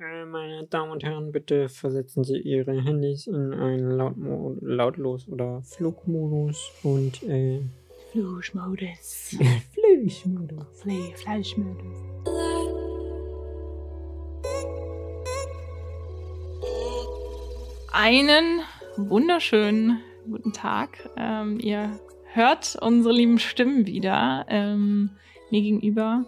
Äh, meine Damen und Herren, bitte versetzen Sie Ihre Handys in einen Lautmo Lautlos- oder Flugmodus und äh, Flugmodus. Flugmodus. Fle Fleischmodus. Einen wunderschönen guten Tag. Ähm, ihr hört unsere lieben Stimmen wieder. Ähm, mir gegenüber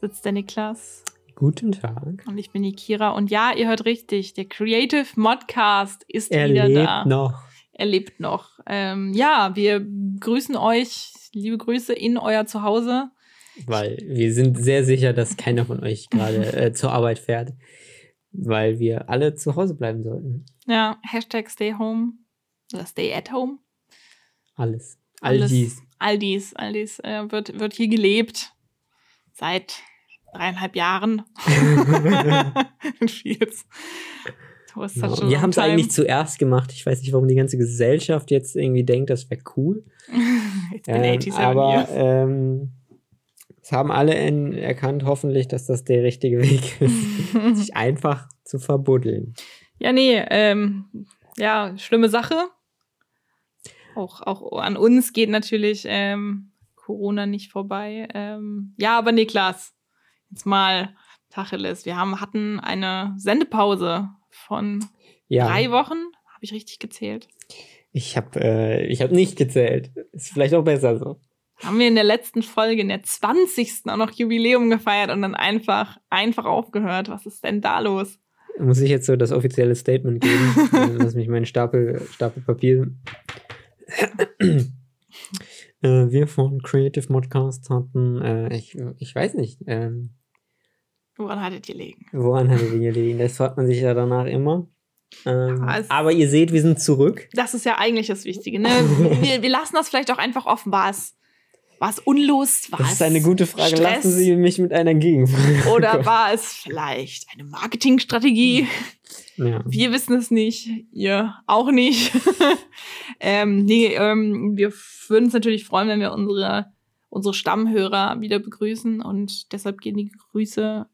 sitzt der Niklas. Guten Tag. Und ich bin die Kira. Und ja, ihr hört richtig. Der Creative Modcast ist Er wieder lebt da. noch. Er lebt noch. Ähm, ja, wir grüßen euch. Liebe Grüße in euer Zuhause. Weil wir sind sehr sicher, dass keiner von euch gerade äh, zur Arbeit fährt. Weil wir alle zu Hause bleiben sollten. Ja, Hashtag Stay Home. Oder Stay at Home. Alles. All Alles. dies. All dies, all dies äh, wird, wird hier gelebt. Seit dreieinhalb Jahren. Wir haben es eigentlich zuerst gemacht. Ich weiß nicht, warum die ganze Gesellschaft jetzt irgendwie denkt, das wäre cool. It's been Ähm, 87 aber years. ähm, es haben alle in, erkannt, hoffentlich, dass das der richtige Weg ist, sich einfach zu verbuddeln. Ja, nee, ähm, ja, schlimme Sache. Auch, auch an uns geht natürlich ähm, Corona nicht vorbei. Ähm, ja, aber Niklas, jetzt mal Tacheles. Wir haben, hatten eine Sendepause von Ja, drei Wochen. Habe ich richtig gezählt? ich habe äh, ich hab nicht gezählt. Ist vielleicht auch besser so. Haben wir in der letzten Folge, in der 20. auch noch Jubiläum gefeiert und dann einfach, einfach aufgehört. Was ist denn da los? Muss ich jetzt so das offizielle Statement geben? Lass mich meinen Stapel, Stapel Papier. äh, wir von Creative Modcast hatten, äh, ich, ich weiß nicht, ähm, Woran hattet ihr liegen? woran hatte die gelegen? Das fragt man sich ja danach immer. Ähm, Ja, aber ihr seht, wir sind zurück. Das ist ja eigentlich das Wichtige. Ne? Wir, wir lassen das vielleicht auch einfach offen. War es, war es Unlust? War Das ist eine gute Frage. Stress? Lassen Sie mich mit einer Gegenfrage. Oder war es vielleicht eine Marketingstrategie? Ja. Wir wissen es nicht, ihr auch nicht. ähm, nee, ähm, wir würden uns natürlich freuen, wenn wir unsere, unsere Stammhörer wieder begrüßen und deshalb gehen die Grüße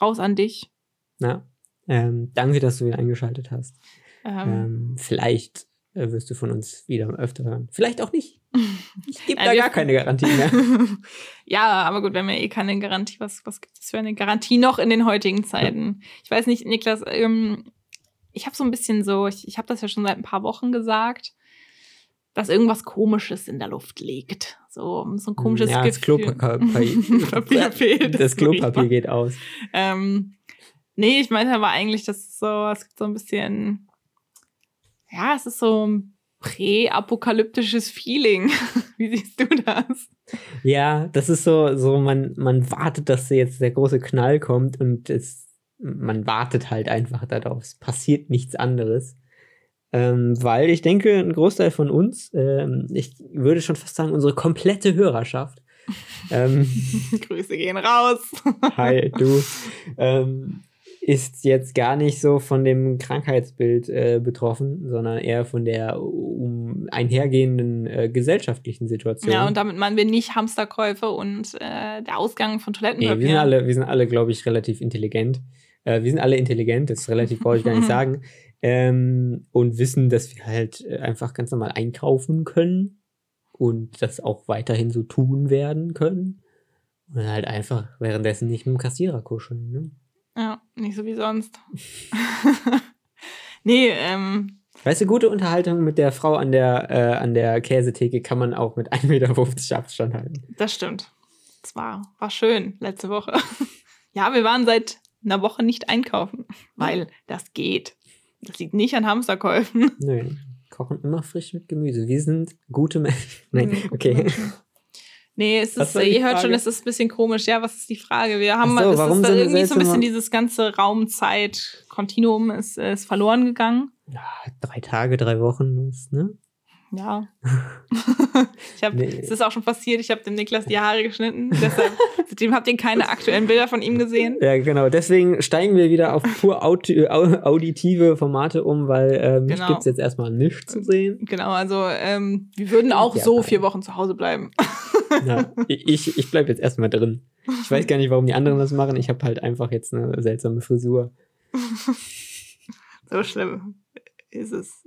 raus an dich. ja. Ähm, danke, dass du wieder eingeschaltet hast. Ähm, Ähm, vielleicht äh, wirst du von uns wieder öfter hören. Vielleicht auch nicht. Ich gebe da gar keine Garantie mehr. ja, aber gut, wenn wir eh keine Garantie, was, was gibt es für eine Garantie noch in den heutigen Zeiten? Ich weiß nicht, Niklas, ähm, ich habe so ein bisschen so, ich, ich habe das ja schon seit ein paar Wochen gesagt, dass irgendwas Komisches in der Luft liegt. So, so ein komisches ja, das Gefühl. Klopapier Papier fehlt. das Klopapier geht aus. Ähm, nee, ich meinte aber eigentlich, dass es so, es gibt so ein bisschen, ja, es ist so ein präapokalyptisches Feeling. Wie siehst du das? Ja, das ist so, so man, man wartet, dass jetzt der große Knall kommt und es, man wartet halt einfach darauf. Es passiert nichts anderes. Ähm, weil ich denke, ein Großteil von uns, ähm, ich würde schon fast sagen, unsere komplette Hörerschaft, ähm, Grüße gehen raus. hi, du, ähm, ist jetzt gar nicht so von dem Krankheitsbild äh, betroffen, sondern eher von der um, einhergehenden äh, gesellschaftlichen Situation. Ja, und damit meinen wir nicht Hamsterkäufe und äh, der Ausgang von Nee, Toilettenpapier. wir sind alle, wir sind alle, glaube ich, relativ intelligent. Äh, wir sind alle intelligent, das relativ, brauche ich gar nicht sagen. Ähm, und wissen, dass wir halt äh, einfach ganz normal einkaufen können und das auch weiterhin so tun werden können. Und halt einfach währenddessen nicht mit dem Kassierer kuscheln. Ne? Ja, nicht so wie sonst. nee, ähm, Weißt du, gute Unterhaltung mit der Frau an der, äh, an der Käsetheke kann man auch mit 1,50 Meter Abstand halten. das stimmt. Das war, war schön letzte Woche. ja, wir waren seit einer Woche nicht einkaufen, weil das geht. Das liegt nicht an Hamsterkäufen. Nö, kochen immer frisch mit Gemüse. Wir sind gute Menschen. Nein, okay. Nee, es ist, ihr hört schon, es ist ein bisschen komisch. Ja, was ist die Frage? Wir haben so, es warum ist irgendwie so ein bisschen dieses ganze Raumzeit-Kontinuum ist, ist verloren gegangen. Ja, drei Tage, drei Wochen, ist, ne? Ja. ich hab, Nee. Es ist auch schon passiert, ich habe dem Niklas die Haare geschnitten. Deshalb, seitdem habt ihr keine aktuellen Bilder von ihm gesehen. Ja, genau. Deswegen steigen wir wieder auf pur au- auditive Formate um, weil äh, mich Genau. gibt's jetzt erstmal nicht zu sehen. Genau, also ähm, wir würden auch Ja, so vier Wochen zu Hause bleiben. Ja, ich ich bleibe jetzt erstmal drin. Ich weiß gar nicht, warum die anderen das machen. Ich habe halt einfach jetzt eine seltsame Frisur. so schlimm ist es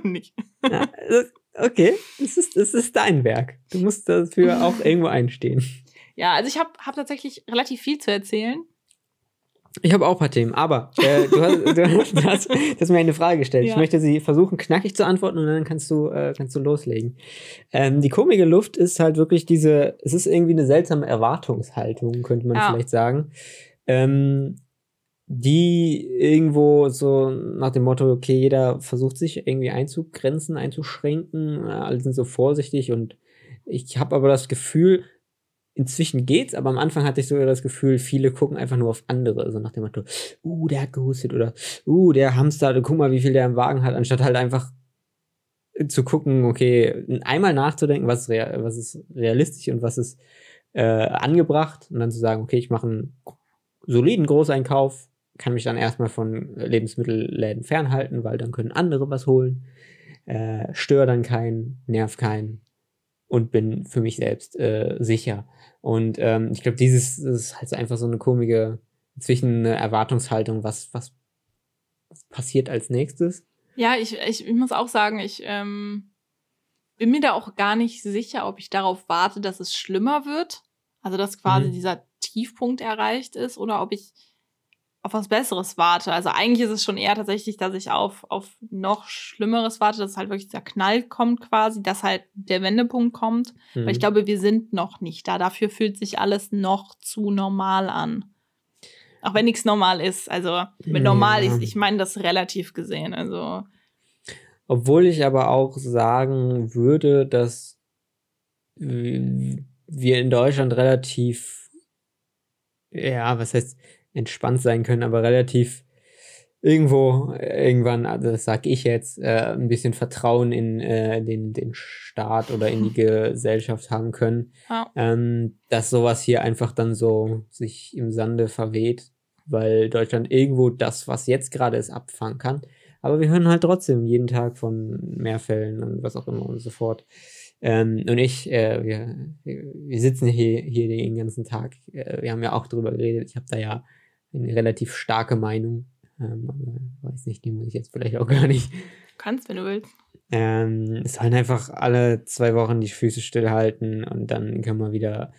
nicht. Ja, okay, das ist, das ist dein Werk. Du musst dafür auch irgendwo einstehen. Ja, also ich habe hab tatsächlich relativ viel zu erzählen. Ich habe auch ein paar Themen, aber äh, du, hast, du, hast, du, hast, du, hast, mir eine Frage gestellt. Ja. Ich möchte sie versuchen, knackig zu antworten und dann kannst du, äh, kannst du loslegen. Ähm, die komische Luft ist halt wirklich diese, es ist irgendwie eine seltsame Erwartungshaltung, könnte man ja. vielleicht sagen. Ähm, die irgendwo so nach dem Motto, okay, jeder versucht sich irgendwie einzugrenzen, einzuschränken, alle sind so vorsichtig und ich habe aber das Gefühl, inzwischen geht's, aber am Anfang hatte ich so das Gefühl, viele gucken einfach nur auf andere, so nach dem Motto, uh, der hat gehustet oder uh, der Hamster, guck mal, wie viel der im Wagen hat, anstatt halt einfach zu gucken, okay, einmal nachzudenken, was ist, was ist realistisch und was ist äh, angebracht und dann zu sagen, okay, ich mache einen soliden Großeinkauf, kann mich dann erstmal von Lebensmittelläden fernhalten, weil dann können andere was holen, äh, störe dann keinen, nerv keinen und bin für mich selbst äh, sicher. Und ähm, ich glaube, dieses ist halt einfach so eine komische zwischen eine Erwartungshaltung, was, was, was passiert als nächstes. Ja, ich, ich, ich muss auch sagen, ich ähm, bin mir da auch gar nicht sicher, ob ich darauf warte, dass es schlimmer wird. Also, dass quasi mhm. dieser Tiefpunkt erreicht ist oder ob ich auf was Besseres warte. Also eigentlich ist es schon eher tatsächlich, dass ich auf, auf noch Schlimmeres warte, dass halt wirklich der Knall kommt quasi, dass halt der Wendepunkt kommt. Mhm. Weil ich mhm. glaube, wir sind noch nicht da. Dafür fühlt sich alles noch zu normal an. Auch wenn nichts normal ist. Also mit normal ja. ist, ich meine das relativ gesehen. Also. Obwohl ich aber auch sagen würde, dass wir in Deutschland relativ, ja, was heißt, entspannt sein können, aber relativ irgendwo irgendwann, also das sag ich jetzt, äh, ein bisschen Vertrauen in äh, den, den Staat oder in die Gesellschaft haben können, ja. ähm, dass sowas hier einfach dann so sich im Sande verweht, weil Deutschland irgendwo das, was jetzt gerade ist, abfangen kann. Aber wir hören halt trotzdem jeden Tag von Mehrfällen und was auch immer und so fort. Ähm, und ich, äh, wir, wir sitzen hier, hier den ganzen Tag. Äh, wir haben ja auch drüber geredet. Ich habe da ja eine relativ starke Meinung. Ähm, aber weiß nicht, die muss ich jetzt vielleicht auch gar nicht. kannst, wenn du willst. Ähm, es sollen einfach alle zwei Wochen die Füße stillhalten und dann können wir wieder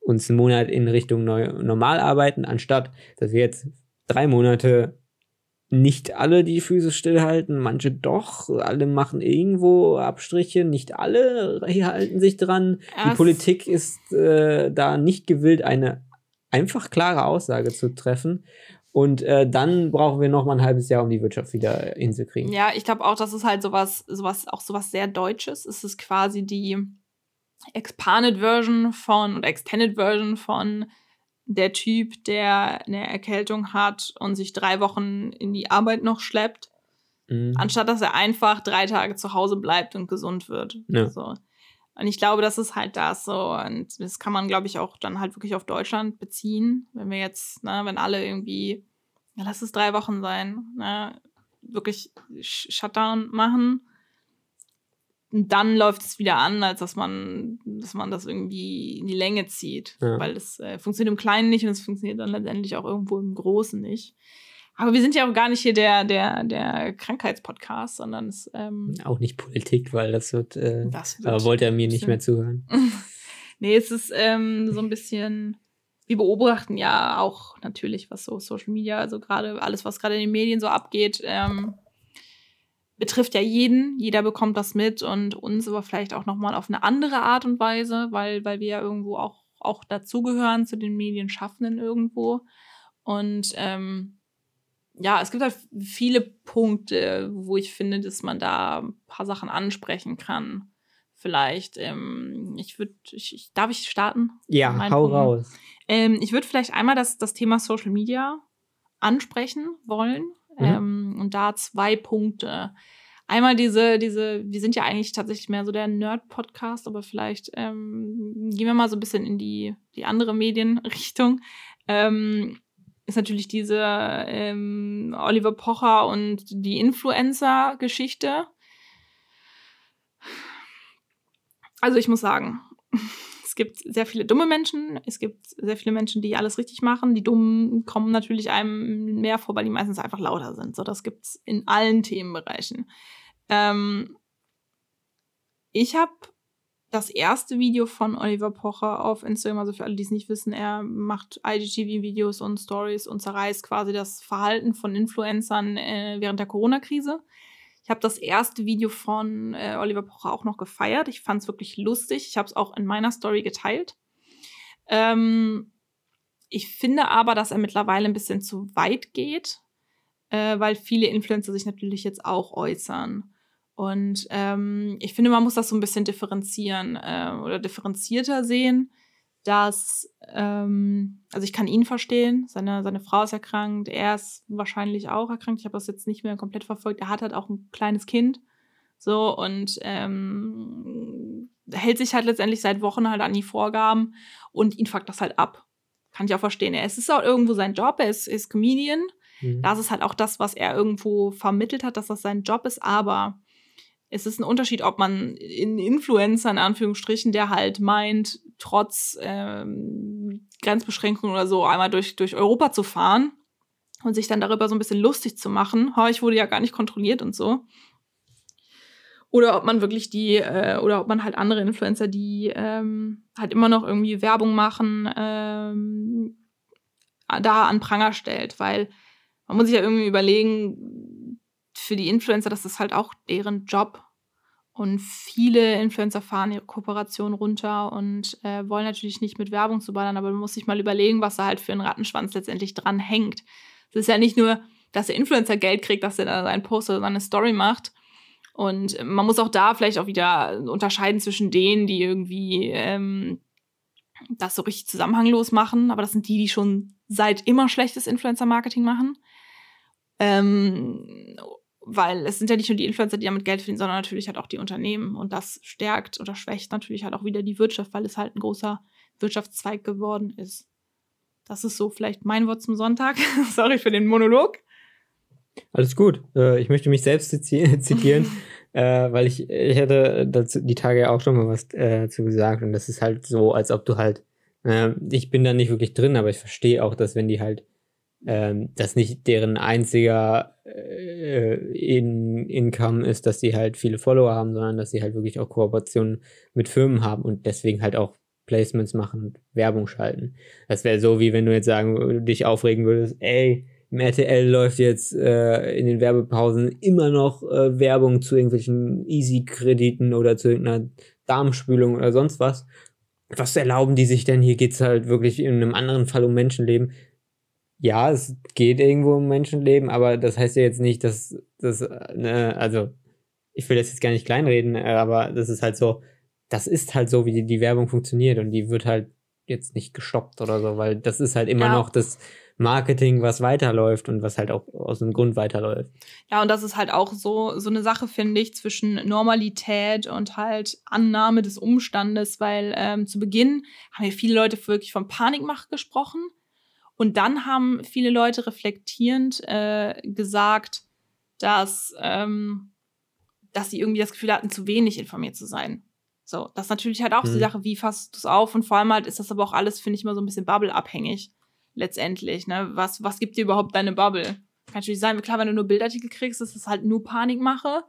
uns einen Monat in Richtung neu, normal arbeiten, anstatt dass wir jetzt drei Monate nicht alle die Füße stillhalten, manche doch, alle machen irgendwo Abstriche, nicht alle halten sich dran. Erst die Politik ist äh, da nicht gewillt, eine einfach klare Aussage zu treffen. Und äh, dann brauchen wir noch mal ein halbes Jahr, um die Wirtschaft wieder hinzukriegen. Ja, ich glaube auch, das ist halt sowas, sowas, auch sowas sehr Deutsches. Es ist quasi die Expanded Version von oder Extended Version von der Typ, der eine Erkältung hat und sich drei Wochen in die Arbeit noch schleppt, mhm. anstatt dass er einfach drei Tage zu Hause bleibt und gesund wird. Ja. So. Und ich glaube, das ist halt das so. Und das kann man, glaube ich, auch dann halt wirklich auf Deutschland beziehen. Wenn wir jetzt, ne, wenn alle irgendwie, ja, lass es drei Wochen sein, ne, wirklich Shutdown machen, dann läuft es wieder an, als dass man, dass man das irgendwie in die Länge zieht. Ja. Weil es äh, funktioniert im Kleinen nicht und es funktioniert dann letztendlich auch irgendwo im Großen nicht. Aber wir sind ja auch gar nicht hier der, der, der Krankheitspodcast, sondern es. Ähm, auch nicht Politik, weil das wird. Äh, das wird aber wollte er mir nicht mehr zuhören. nee, es ist ähm, so ein bisschen. Wir beobachten ja auch natürlich, was so Social Media, also gerade alles, was gerade in den Medien so abgeht, ähm, betrifft ja jeden. Jeder bekommt das mit und uns aber vielleicht auch nochmal auf eine andere Art und Weise, weil, weil wir ja irgendwo auch, auch dazugehören zu den Medienschaffenden irgendwo. Und ähm, ja, es gibt halt viele Punkte, wo ich finde, dass man da ein paar Sachen ansprechen kann. Vielleicht, ähm, ich würde, ich, ich, darf ich starten? Ja, hau Punkt? raus. Ähm, ich würde vielleicht einmal das, das Thema Social Media ansprechen wollen. Mhm. Ähm, und da zwei Punkte. Einmal diese, diese, wir sind ja eigentlich tatsächlich mehr so der Nerd-Podcast, aber vielleicht ähm, gehen wir mal so ein bisschen in die, die andere Medienrichtung. Ähm, ist natürlich diese ähm, Oliver Pocher und die Influencer-Geschichte. Also ich muss sagen, es gibt sehr viele dumme Menschen, es gibt sehr viele Menschen, die alles richtig machen. Die Dummen kommen natürlich einem mehr vor, weil die meistens einfach lauter sind. So, das gibt's in allen Themenbereichen. Ähm, ich habe das erste Video von Oliver Pocher auf Instagram, also für alle, die es nicht wissen, er macht IGTV-Videos und Stories und zerreißt quasi das Verhalten von Influencern äh, während der Corona-Krise. Ich habe das erste Video von äh, Oliver Pocher auch noch gefeiert. Ich fand es wirklich lustig. Ich habe es auch in meiner Story geteilt. Ähm, ich finde aber, dass er mittlerweile ein bisschen zu weit geht, äh, weil viele Influencer sich natürlich jetzt auch äußern. Und ähm, ich finde, man muss das so ein bisschen differenzieren äh, oder differenzierter sehen dass, ähm, also ich kann ihn verstehen, seine, seine Frau ist erkrankt, er ist wahrscheinlich auch erkrankt, ich habe das jetzt nicht mehr komplett verfolgt, er hat halt auch ein kleines Kind, so, und ähm, hält sich halt letztendlich seit Wochen halt an die Vorgaben und ihn fuckt das halt ab. Kann ich auch verstehen. Es ist auch irgendwo sein Job, er ist, ist Comedian, mhm. das ist halt auch das, was er irgendwo vermittelt hat, dass das sein Job ist, aber es ist ein Unterschied, ob man in Influencer in Anführungsstrichen, der halt meint, trotz ähm, Grenzbeschränkungen oder so einmal durch, durch Europa zu fahren und sich dann darüber so ein bisschen lustig zu machen. Oh, ich wurde ja gar nicht kontrolliert und so. Oder ob man wirklich die, äh, oder ob man halt andere Influencer, die ähm, halt immer noch irgendwie Werbung machen, ähm, da an Pranger stellt. Weil man muss sich ja irgendwie überlegen, für die Influencer, das ist halt auch deren Job. Und viele Influencer fahren ihre Kooperation runter und äh, wollen natürlich nicht mit Werbung zu ballern, aber man muss sich mal überlegen, was da halt für einen Rattenschwanz letztendlich dran hängt. Es ist ja nicht nur, dass der Influencer Geld kriegt, dass er seinen Post oder seine Story macht. Und man muss auch da vielleicht auch wieder unterscheiden zwischen denen, die irgendwie ähm, das so richtig zusammenhanglos machen, aber das sind die, die schon seit immer schlechtes Influencer-Marketing machen. Ähm, weil es sind ja nicht nur die Influencer, die damit Geld verdienen, sondern natürlich halt auch die Unternehmen. Und das stärkt oder schwächt natürlich halt auch wieder die Wirtschaft, weil es halt ein großer Wirtschaftszweig geworden ist. Das ist so vielleicht mein Wort zum Sonntag. Sorry für den Monolog. Alles gut. Äh, ich möchte mich selbst zitieren, äh, weil ich, ich hätte dazu die Tage ja auch schon mal was äh, zu gesagt. Und das ist halt so, als ob du halt, ich bin da nicht wirklich drin, aber ich verstehe auch, dass wenn die halt ähm, das nicht deren einziger äh, in Income ist, dass sie halt viele Follower haben, sondern dass sie halt wirklich auch Kooperationen mit Firmen haben und deswegen halt auch Placements machen und Werbung schalten. Das wäre so, wie wenn du jetzt sagen, dich aufregen würdest, ey, im RTL läuft jetzt äh, in den Werbepausen immer noch äh, Werbung zu irgendwelchen Easy-Krediten oder zu irgendeiner Darmspülung oder sonst was. Was erlauben die sich denn? Hier geht es halt wirklich in einem anderen Fall um Menschenleben ja, es geht irgendwo um Menschenleben, aber das heißt ja jetzt nicht, dass das, ne, also ich will das jetzt gar nicht kleinreden, aber das ist halt so, das ist halt so, wie die, die Werbung funktioniert und die wird halt jetzt nicht gestoppt oder so, weil das ist halt immer ja. noch das Marketing, was weiterläuft und was halt auch aus dem Grund weiterläuft. Ja, und das ist halt auch so, so eine Sache, finde ich, zwischen Normalität und halt Annahme des Umstandes, weil ähm, zu Beginn haben ja viele Leute wirklich von Panikmacht gesprochen. Und dann haben viele Leute reflektierend äh, gesagt, dass, ähm, dass sie irgendwie das Gefühl hatten, zu wenig informiert zu sein. So, das ist natürlich halt auch mhm. die Sache, wie fasst du es auf? Und vor allem halt ist das aber auch alles, finde ich, immer so ein bisschen Bubble-abhängig. Letztendlich, ne? Was, was gibt dir überhaupt deine Bubble? Kann natürlich sein, klar, wenn du nur Bildartikel kriegst, ist das halt nur Panikmache.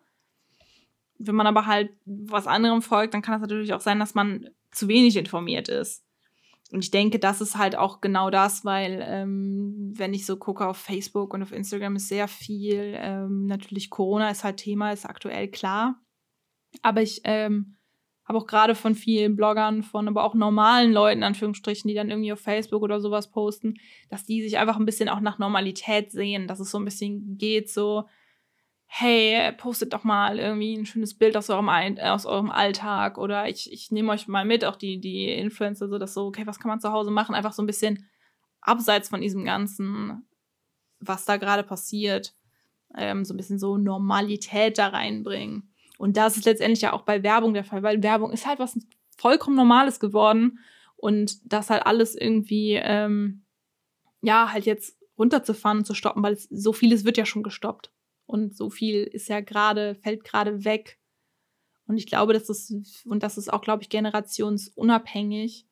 Wenn man aber halt was anderem folgt, dann kann es natürlich auch sein, dass man zu wenig informiert ist. Und ich denke, das ist halt auch genau das, weil ähm, wenn ich so gucke auf Facebook und auf Instagram ist sehr viel, ähm, natürlich Corona ist halt Thema, ist aktuell klar. Aber ich ähm, habe auch gerade von vielen Bloggern, von aber auch normalen Leuten, Anführungsstrichen, die dann irgendwie auf Facebook oder sowas posten, dass die sich einfach ein bisschen auch nach Normalität sehen, dass es so ein bisschen geht, so, hey, postet doch mal irgendwie ein schönes Bild aus eurem, aus eurem Alltag oder ich, ich nehme euch mal mit, auch die, die Influencer, so dass so, okay, was kann man zu Hause machen? Einfach so ein bisschen abseits von diesem Ganzen, was da gerade passiert, ähm, so ein bisschen so Normalität da reinbringen. Und das ist letztendlich ja auch bei Werbung der Fall, weil Werbung ist halt was vollkommen Normales geworden und das halt alles irgendwie, ähm, ja, halt jetzt runterzufahren und zu stoppen, weil es, so vieles wird ja schon gestoppt und so viel ist ja gerade, fällt gerade weg. Und ich glaube, dass das, und das ist auch, glaube ich, generationsunabhängig,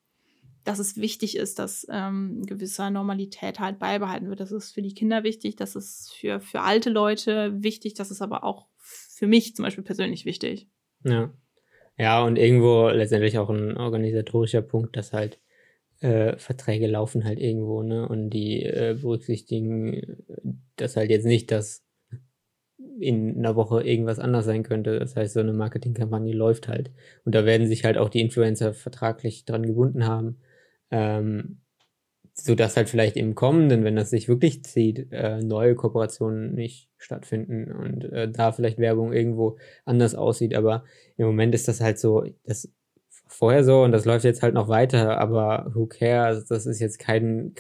dass es wichtig ist, dass ähm, gewisse Normalität halt beibehalten wird. Das ist für die Kinder wichtig, das ist für, für alte Leute wichtig, das ist aber auch für mich zum Beispiel persönlich wichtig. Ja. Ja, und irgendwo letztendlich auch ein organisatorischer Punkt, dass halt äh, Verträge laufen halt irgendwo, ne? Und die äh, berücksichtigen das halt jetzt nicht, dass in einer Woche irgendwas anders sein könnte. Das heißt, so eine Marketingkampagne läuft halt. Und da werden sich halt auch die Influencer vertraglich dran gebunden haben. Ähm, sodass halt vielleicht im Kommenden, wenn das sich wirklich zieht, äh, neue Kooperationen nicht stattfinden und äh, da vielleicht Werbung irgendwo anders aussieht. Aber im Moment ist das halt so, das vorher so und das läuft jetzt halt noch weiter, aber who cares? Das ist jetzt kein,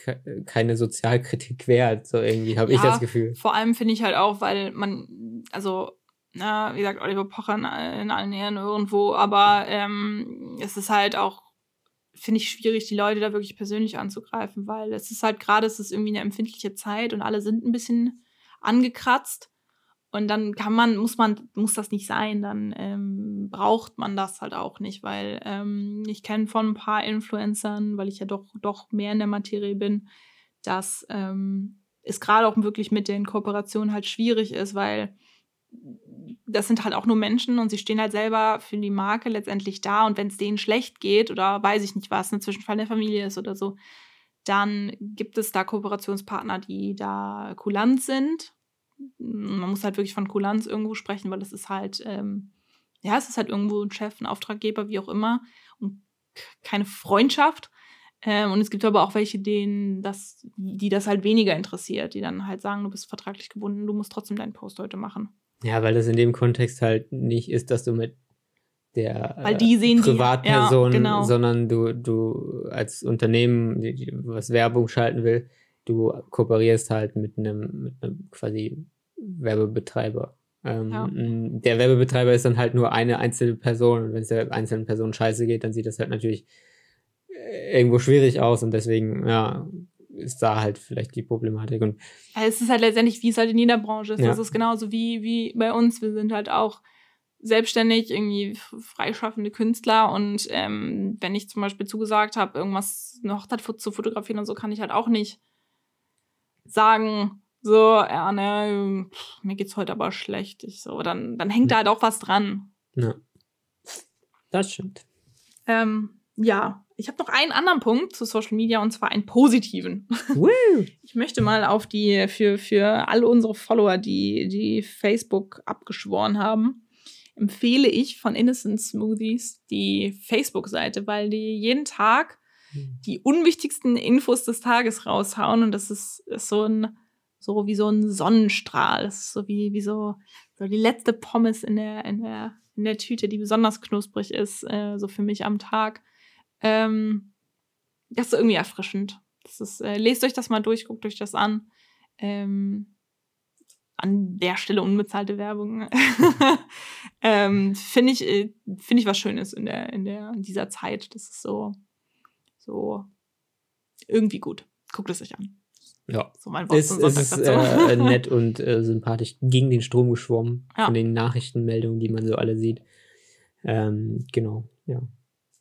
keine Sozialkritik wert, so irgendwie, habe ja, ich das Gefühl. Vor allem finde ich halt auch, weil man, also, na, wie gesagt, Oliver Pocher in, in allen Ehren irgendwo, aber ähm, es ist halt auch, finde ich, schwierig, die Leute da wirklich persönlich anzugreifen, weil es ist halt gerade, es ist irgendwie eine empfindliche Zeit und alle sind ein bisschen angekratzt. Und dann kann man, muss man, muss das nicht sein, dann ähm, braucht man das halt auch nicht, weil ähm, ich kenne von ein paar Influencern, weil ich ja doch, doch mehr in der Materie bin, dass ähm, es gerade auch wirklich mit den Kooperationen halt schwierig ist, weil das sind halt auch nur Menschen und sie stehen halt selber für die Marke letztendlich da. Und wenn es denen schlecht geht oder weiß ich nicht was, ein Zwischenfall der Familie ist oder so, dann gibt es da Kooperationspartner, die da kulant sind man muss halt wirklich von Kulanz irgendwo sprechen, weil es ist halt, ähm, ja, es ist halt irgendwo ein Chef, ein Auftraggeber, wie auch immer, und keine Freundschaft. Ähm, und es gibt aber auch welche, denen das, die das halt weniger interessiert, die dann halt sagen, du bist vertraglich gebunden, du musst trotzdem deinen Post heute machen. Ja, weil das in dem Kontext halt nicht ist, dass du mit der weil die sehen Privatperson, die, ja, genau. sondern du, du als Unternehmen, die, die was Werbung schalten will, du kooperierst halt mit einem, mit einem quasi Werbebetreiber. Ähm, ja. Der Werbebetreiber ist dann halt nur eine einzelne Person und wenn es der einzelnen Person scheiße geht, dann sieht das halt natürlich äh, irgendwo schwierig aus und deswegen, ja, ist da halt vielleicht die Problematik. Und ja, es ist halt letztendlich, wie es halt in jeder Branche ist. Ja. Das ist genauso wie, wie bei uns. Wir sind halt auch selbstständig, irgendwie freischaffende Künstler und ähm, wenn ich zum Beispiel zugesagt habe, irgendwas, eine Hochzeit zu fotografieren und so, kann ich halt auch nicht sagen, so, ja, ne, mir geht's heute aber schlecht. Ich so, dann, dann hängt da halt auch was dran. Ja. Das stimmt. Ähm, ja, ich habe noch einen anderen Punkt zu Social Media und zwar einen positiven. Woo. Ich möchte mal auf die, für, für alle unsere Follower, die, die Facebook abgeschworen haben, empfehle ich von Innocent Smoothies die Facebook-Seite, weil die jeden Tag hm. Die unwichtigsten Infos des Tages raushauen und das ist, ist so ein so wie so ein Sonnenstrahl, das ist so wie wie so so die letzte Pommes in der in der in der Tüte, die besonders knusprig ist, äh, so für mich am Tag. Ähm, das ist irgendwie erfrischend. Das ist, äh, lest euch das mal durch, guckt euch das an. Ähm, an der Stelle unbezahlte Werbung. ähm, finde ich, äh, finde ich was Schönes in der, in der, in dieser Zeit. Das ist so, so irgendwie gut. Guckt es euch an. Ja. So mein Wort es, es ist äh, nett und äh, sympathisch gegen den Strom geschwommen ja. von den Nachrichtenmeldungen, die man so alle sieht. Ähm, genau, ja.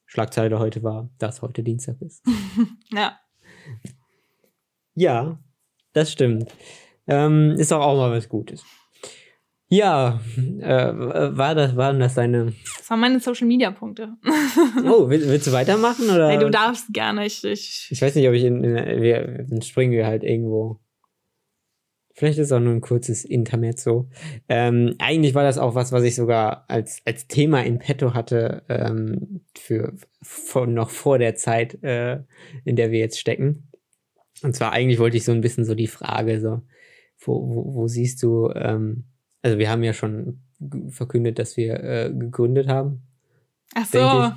Schlagzeile heute war, dass heute Dienstag ist. ja. Ja, das stimmt. Ähm, ist auch, auch mal was Gutes. Ja, äh, war das, waren das deine. Das waren meine Social Media Punkte. oh, willst, willst, du weitermachen? Oder? Hey, du darfst gerne. Ich, ich, ich weiß nicht, ob ich in, in wir, dann springen wir halt irgendwo. Vielleicht ist es auch nur ein kurzes Intermezzo. Ähm, eigentlich war das auch was, was ich sogar als, als Thema in petto hatte, ähm, für, für noch vor der Zeit, äh, in der wir jetzt stecken. Und zwar eigentlich wollte ich so ein bisschen so die Frage, so, wo, wo, wo siehst du, ähm, also wir haben ja schon verkündet, dass wir äh, gegründet haben. Ach so.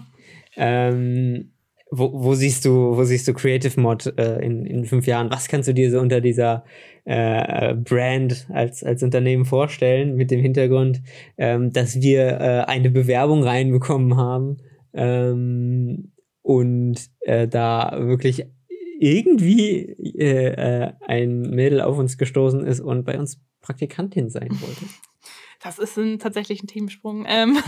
Ähm, wo, wo, siehst du, wo siehst du Creative Mod äh, in, in fünf Jahren? Was kannst du dir so unter dieser äh, Brand als, als Unternehmen vorstellen, mit dem Hintergrund, ähm, dass wir äh, eine Bewerbung reinbekommen haben ähm, und äh, da wirklich irgendwie äh, äh, ein Mädel auf uns gestoßen ist und bei uns Praktikantin sein wollte. Das ist ein, tatsächlich ein Themensprung. Ähm,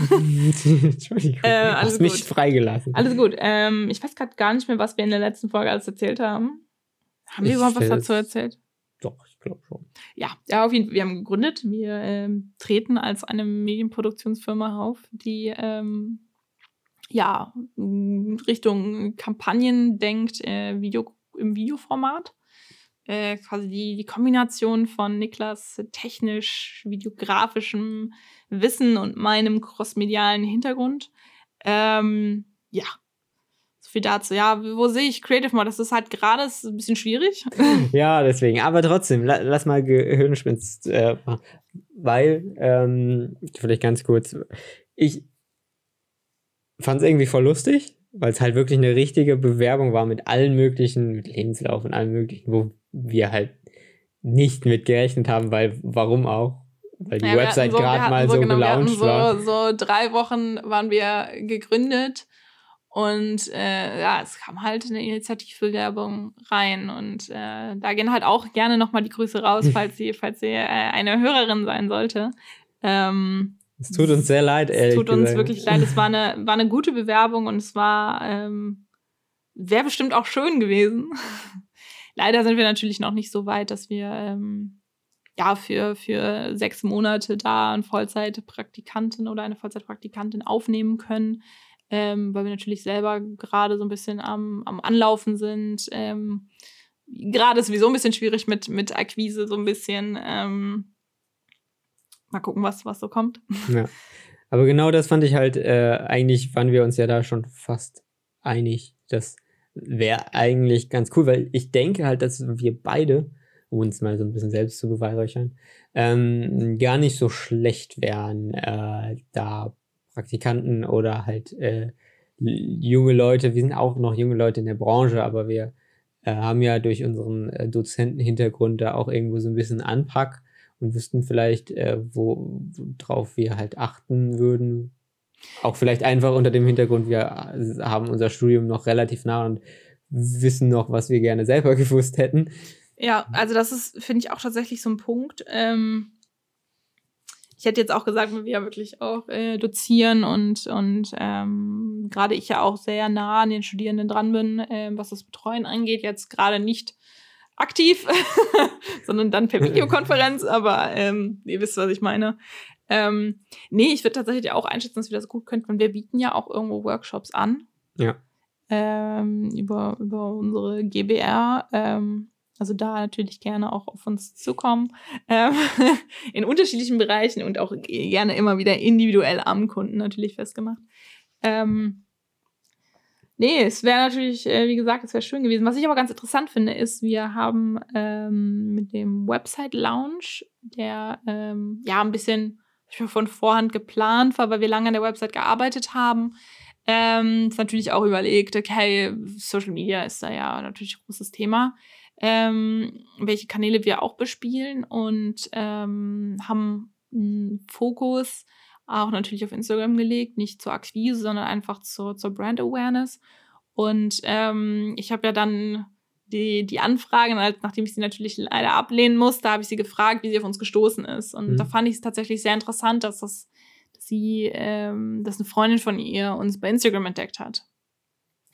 Entschuldigung, Äh, du alles hast mich gut. freigelassen. alles gut. Ähm, ich weiß gerade gar nicht mehr, was wir in der letzten Folge alles erzählt haben. Haben wir Ich überhaupt was dazu erzählt? Doch, ich glaube schon. Ja, ja, auf jeden Fall. Wir haben gegründet. Wir ähm, treten als eine Medienproduktionsfirma auf, die ähm, ja Richtung Kampagnen denkt, äh, Video, im Videoformat. Äh, quasi die, die Kombination von Niklas technisch, videografischem Wissen und meinem crossmedialen Hintergrund. Ähm, ja. So viel dazu. Ja, wo sehe ich Creative Mode? Das ist halt gerade ein bisschen schwierig. Ja, deswegen. Aber trotzdem, la lass mal Gehirnspinst äh. Weil, ähm, vielleicht ganz kurz, ich fand es irgendwie voll lustig, weil es halt wirklich eine richtige Bewerbung war mit allen möglichen, mit Lebenslauf und allem möglichen, wo wir halt nicht mit gerechnet haben, weil warum auch? Weil die Ja, Website wir gerade mal so, genau, wir hatten gelauncht so, war. So drei Wochen waren wir gegründet und äh, ja, es kam halt eine Initiativbewerbung rein und äh, da gehen halt auch gerne nochmal die Grüße raus, falls sie, falls sie äh, eine Hörerin sein sollte. Ähm, Es tut uns sehr leid, es ehrlich tut uns gesagt. wirklich leid. Es war eine, war eine gute Bewerbung und es war, ähm, wäre bestimmt auch schön gewesen. Leider sind wir natürlich noch nicht so weit, dass wir ähm, ja für, für sechs Monate da eine Vollzeitpraktikantin oder eine Vollzeitpraktikantin aufnehmen können, ähm, weil wir natürlich selber gerade so ein bisschen am, am Anlaufen sind. Ähm, gerade ist sowieso ein bisschen schwierig mit, mit Akquise, so ein bisschen. Ähm, mal gucken, was, was so kommt. Ja. Aber genau das fand ich halt, äh, eigentlich waren wir uns ja da schon fast einig. Das wäre eigentlich ganz cool, weil ich denke halt, dass wir beide, um uns mal so ein bisschen selbst zu beweihräuchern, ähm, gar nicht so schlecht wären, äh, da Praktikanten oder halt äh, junge Leute, wir sind auch noch junge Leute in der Branche, aber wir äh, haben ja durch unseren äh, Dozentenhintergrund da auch irgendwo so ein bisschen Anpack und wüssten vielleicht, äh, wo, worauf wir halt achten würden. Auch vielleicht einfach unter dem Hintergrund, wir haben unser Studium noch relativ nah und wissen noch, was wir gerne selber gewusst hätten. Ja, also das ist, finde ich, auch tatsächlich so ein Punkt. Ähm, ich hätte jetzt auch gesagt, weil wir ja wirklich auch äh, dozieren und, und ähm, gerade ich ja auch sehr nah an den Studierenden dran bin, ähm, was das Betreuen angeht. Jetzt gerade nicht aktiv, sondern dann per Videokonferenz, aber ähm, ihr wisst, was ich meine. Ähm, nee, ich würde tatsächlich auch einschätzen, dass wir das gut könnten. Wir bieten ja auch irgendwo Workshops an. Ja. Ähm, über, über unsere GBR. Ähm, also da natürlich gerne auch auf uns zukommen. Ähm, in unterschiedlichen Bereichen und auch gerne immer wieder individuell am Kunden natürlich festgemacht. Ähm, nee, es wäre natürlich, äh, wie gesagt, es wäre schön gewesen. Was ich aber ganz interessant finde, ist, wir haben ähm, mit dem Website Launch, der ähm, ja ein bisschen von Vorhand geplant war, weil wir lange an der Website gearbeitet haben, ähm, ist natürlich auch überlegt, okay, Social Media ist da ja natürlich ein großes Thema, ähm, welche Kanäle wir auch bespielen und ähm, haben einen Fokus auch natürlich auf Instagram gelegt, nicht zur Akquise, sondern einfach zur, zur Brand Awareness. Und ähm, ich habe ja dann die, die Anfragen, als- nachdem ich sie natürlich leider ablehnen musste, habe ich sie gefragt, wie sie auf uns gestoßen ist. Und Mhm. da fand ich es tatsächlich sehr interessant, dass das dass sie, ähm, dass eine Freundin von ihr uns bei Instagram entdeckt hat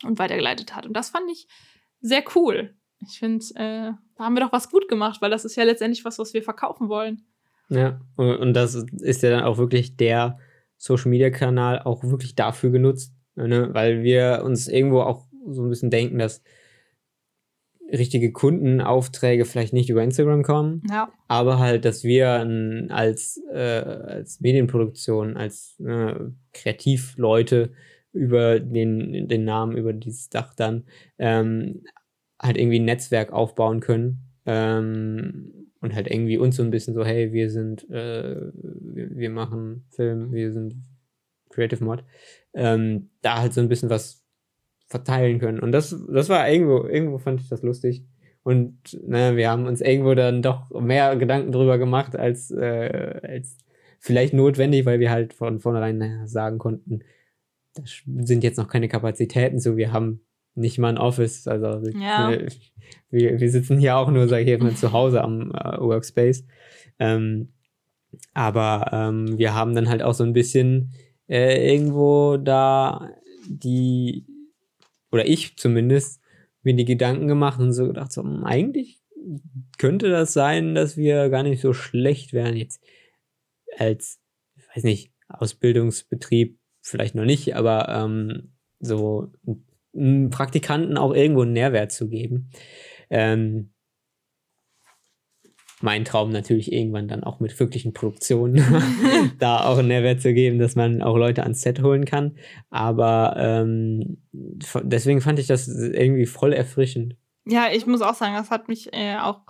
und weitergeleitet hat. Und das fand ich sehr cool. Ich finde, äh, da haben wir doch was gut gemacht, weil das ist ja letztendlich was, was wir verkaufen wollen. Ja, und das ist ja dann auch wirklich der Social Media Kanal auch wirklich dafür genutzt, ne? weil wir uns irgendwo auch so ein bisschen denken, dass richtige Kundenaufträge vielleicht nicht über Instagram kommen, Ja. aber halt, dass wir n, als, äh, als Medienproduktion, als äh, Kreativleute über den, den Namen, über dieses Dach dann ähm, halt irgendwie ein Netzwerk aufbauen können ähm, und halt irgendwie uns so ein bisschen so, hey, wir sind, äh, wir, wir machen Film, wir sind Creative Mod, ähm, da halt so ein bisschen was verteilen können. Und das, das war irgendwo, irgendwo fand ich das lustig. Und ne, wir haben uns irgendwo dann doch mehr Gedanken drüber gemacht, als, äh, als vielleicht notwendig, weil wir halt von vornherein naja, sagen konnten, da sind jetzt noch keine Kapazitäten so, wir haben nicht mal ein Office. Also Ja. wir, wir sitzen hier auch nur, sag ich jetzt mal, zu Hause am äh, Workspace. Ähm, Aber ähm, wir haben dann halt auch so ein bisschen äh, irgendwo da die, oder ich zumindest, mir die Gedanken gemacht und so gedacht, so, hm, eigentlich könnte das sein, dass wir gar nicht so schlecht wären jetzt als, ich weiß nicht, Ausbildungsbetrieb vielleicht noch nicht, aber ähm, so Praktikanten auch irgendwo einen Nährwert zu geben. Ähm, mein Traum natürlich irgendwann dann auch mit wirklichen Produktionen da auch einen Mehrwert zu geben, dass man auch Leute ans Set holen kann. Aber ähm, deswegen fand ich das irgendwie voll erfrischend. Ja, ich muss auch sagen, das hat mich äh, auch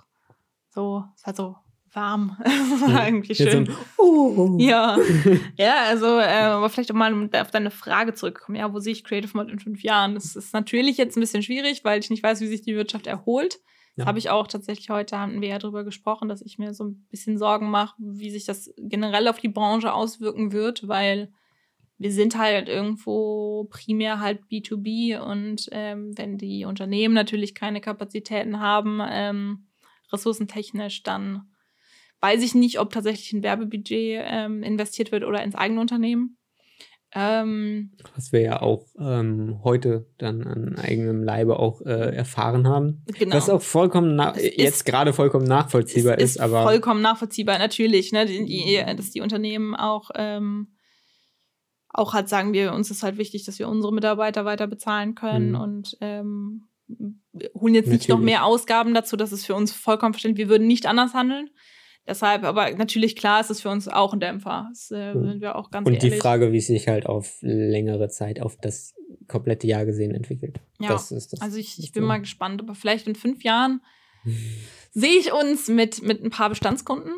so, es war so warm. das war irgendwie schön. Uh. Ja, ja, also, äh, aber vielleicht auch mal auf deine Frage zurückkommen. Ja, wo sehe ich Creative Mod in fünf Jahren? Das ist natürlich jetzt ein bisschen schwierig, weil ich nicht weiß, wie sich die Wirtschaft erholt. Ja. Habe ich auch tatsächlich heute, hatten wir ja darüber gesprochen, dass ich mir so ein bisschen Sorgen mache, wie sich das generell auf die Branche auswirken wird, weil wir sind halt irgendwo primär halt B2B und ähm, wenn die Unternehmen natürlich keine Kapazitäten haben, ähm, ressourcentechnisch, dann weiß ich nicht, ob tatsächlich ein Werbebudget ähm, investiert wird oder ins eigene Unternehmen. Ähm, Was wir ja auch ähm, heute dann an eigenem Leibe auch äh, erfahren haben. Genau. Was auch vollkommen jetzt gerade vollkommen nachvollziehbar ist, ist, aber. Vollkommen nachvollziehbar, natürlich, ne? Die, die, dass die Unternehmen auch, ähm, auch halt sagen wir, uns ist halt wichtig, dass wir unsere Mitarbeiter weiter bezahlen können mhm. und ähm, holen jetzt nicht noch mehr Ausgaben dazu, das ist für uns vollkommen verständlich. Wir würden nicht anders handeln. Deshalb, aber natürlich klar ist es für uns auch ein Dämpfer. Das äh, hm. sind wir auch ganz Und ehrlich. die Frage, wie es sich halt auf längere Zeit, auf das komplette Jahr gesehen entwickelt. Ja, das das also ich, ich bin mal gespannt, aber vielleicht in fünf Jahren sehe ich uns mit, mit ein paar Bestandskunden.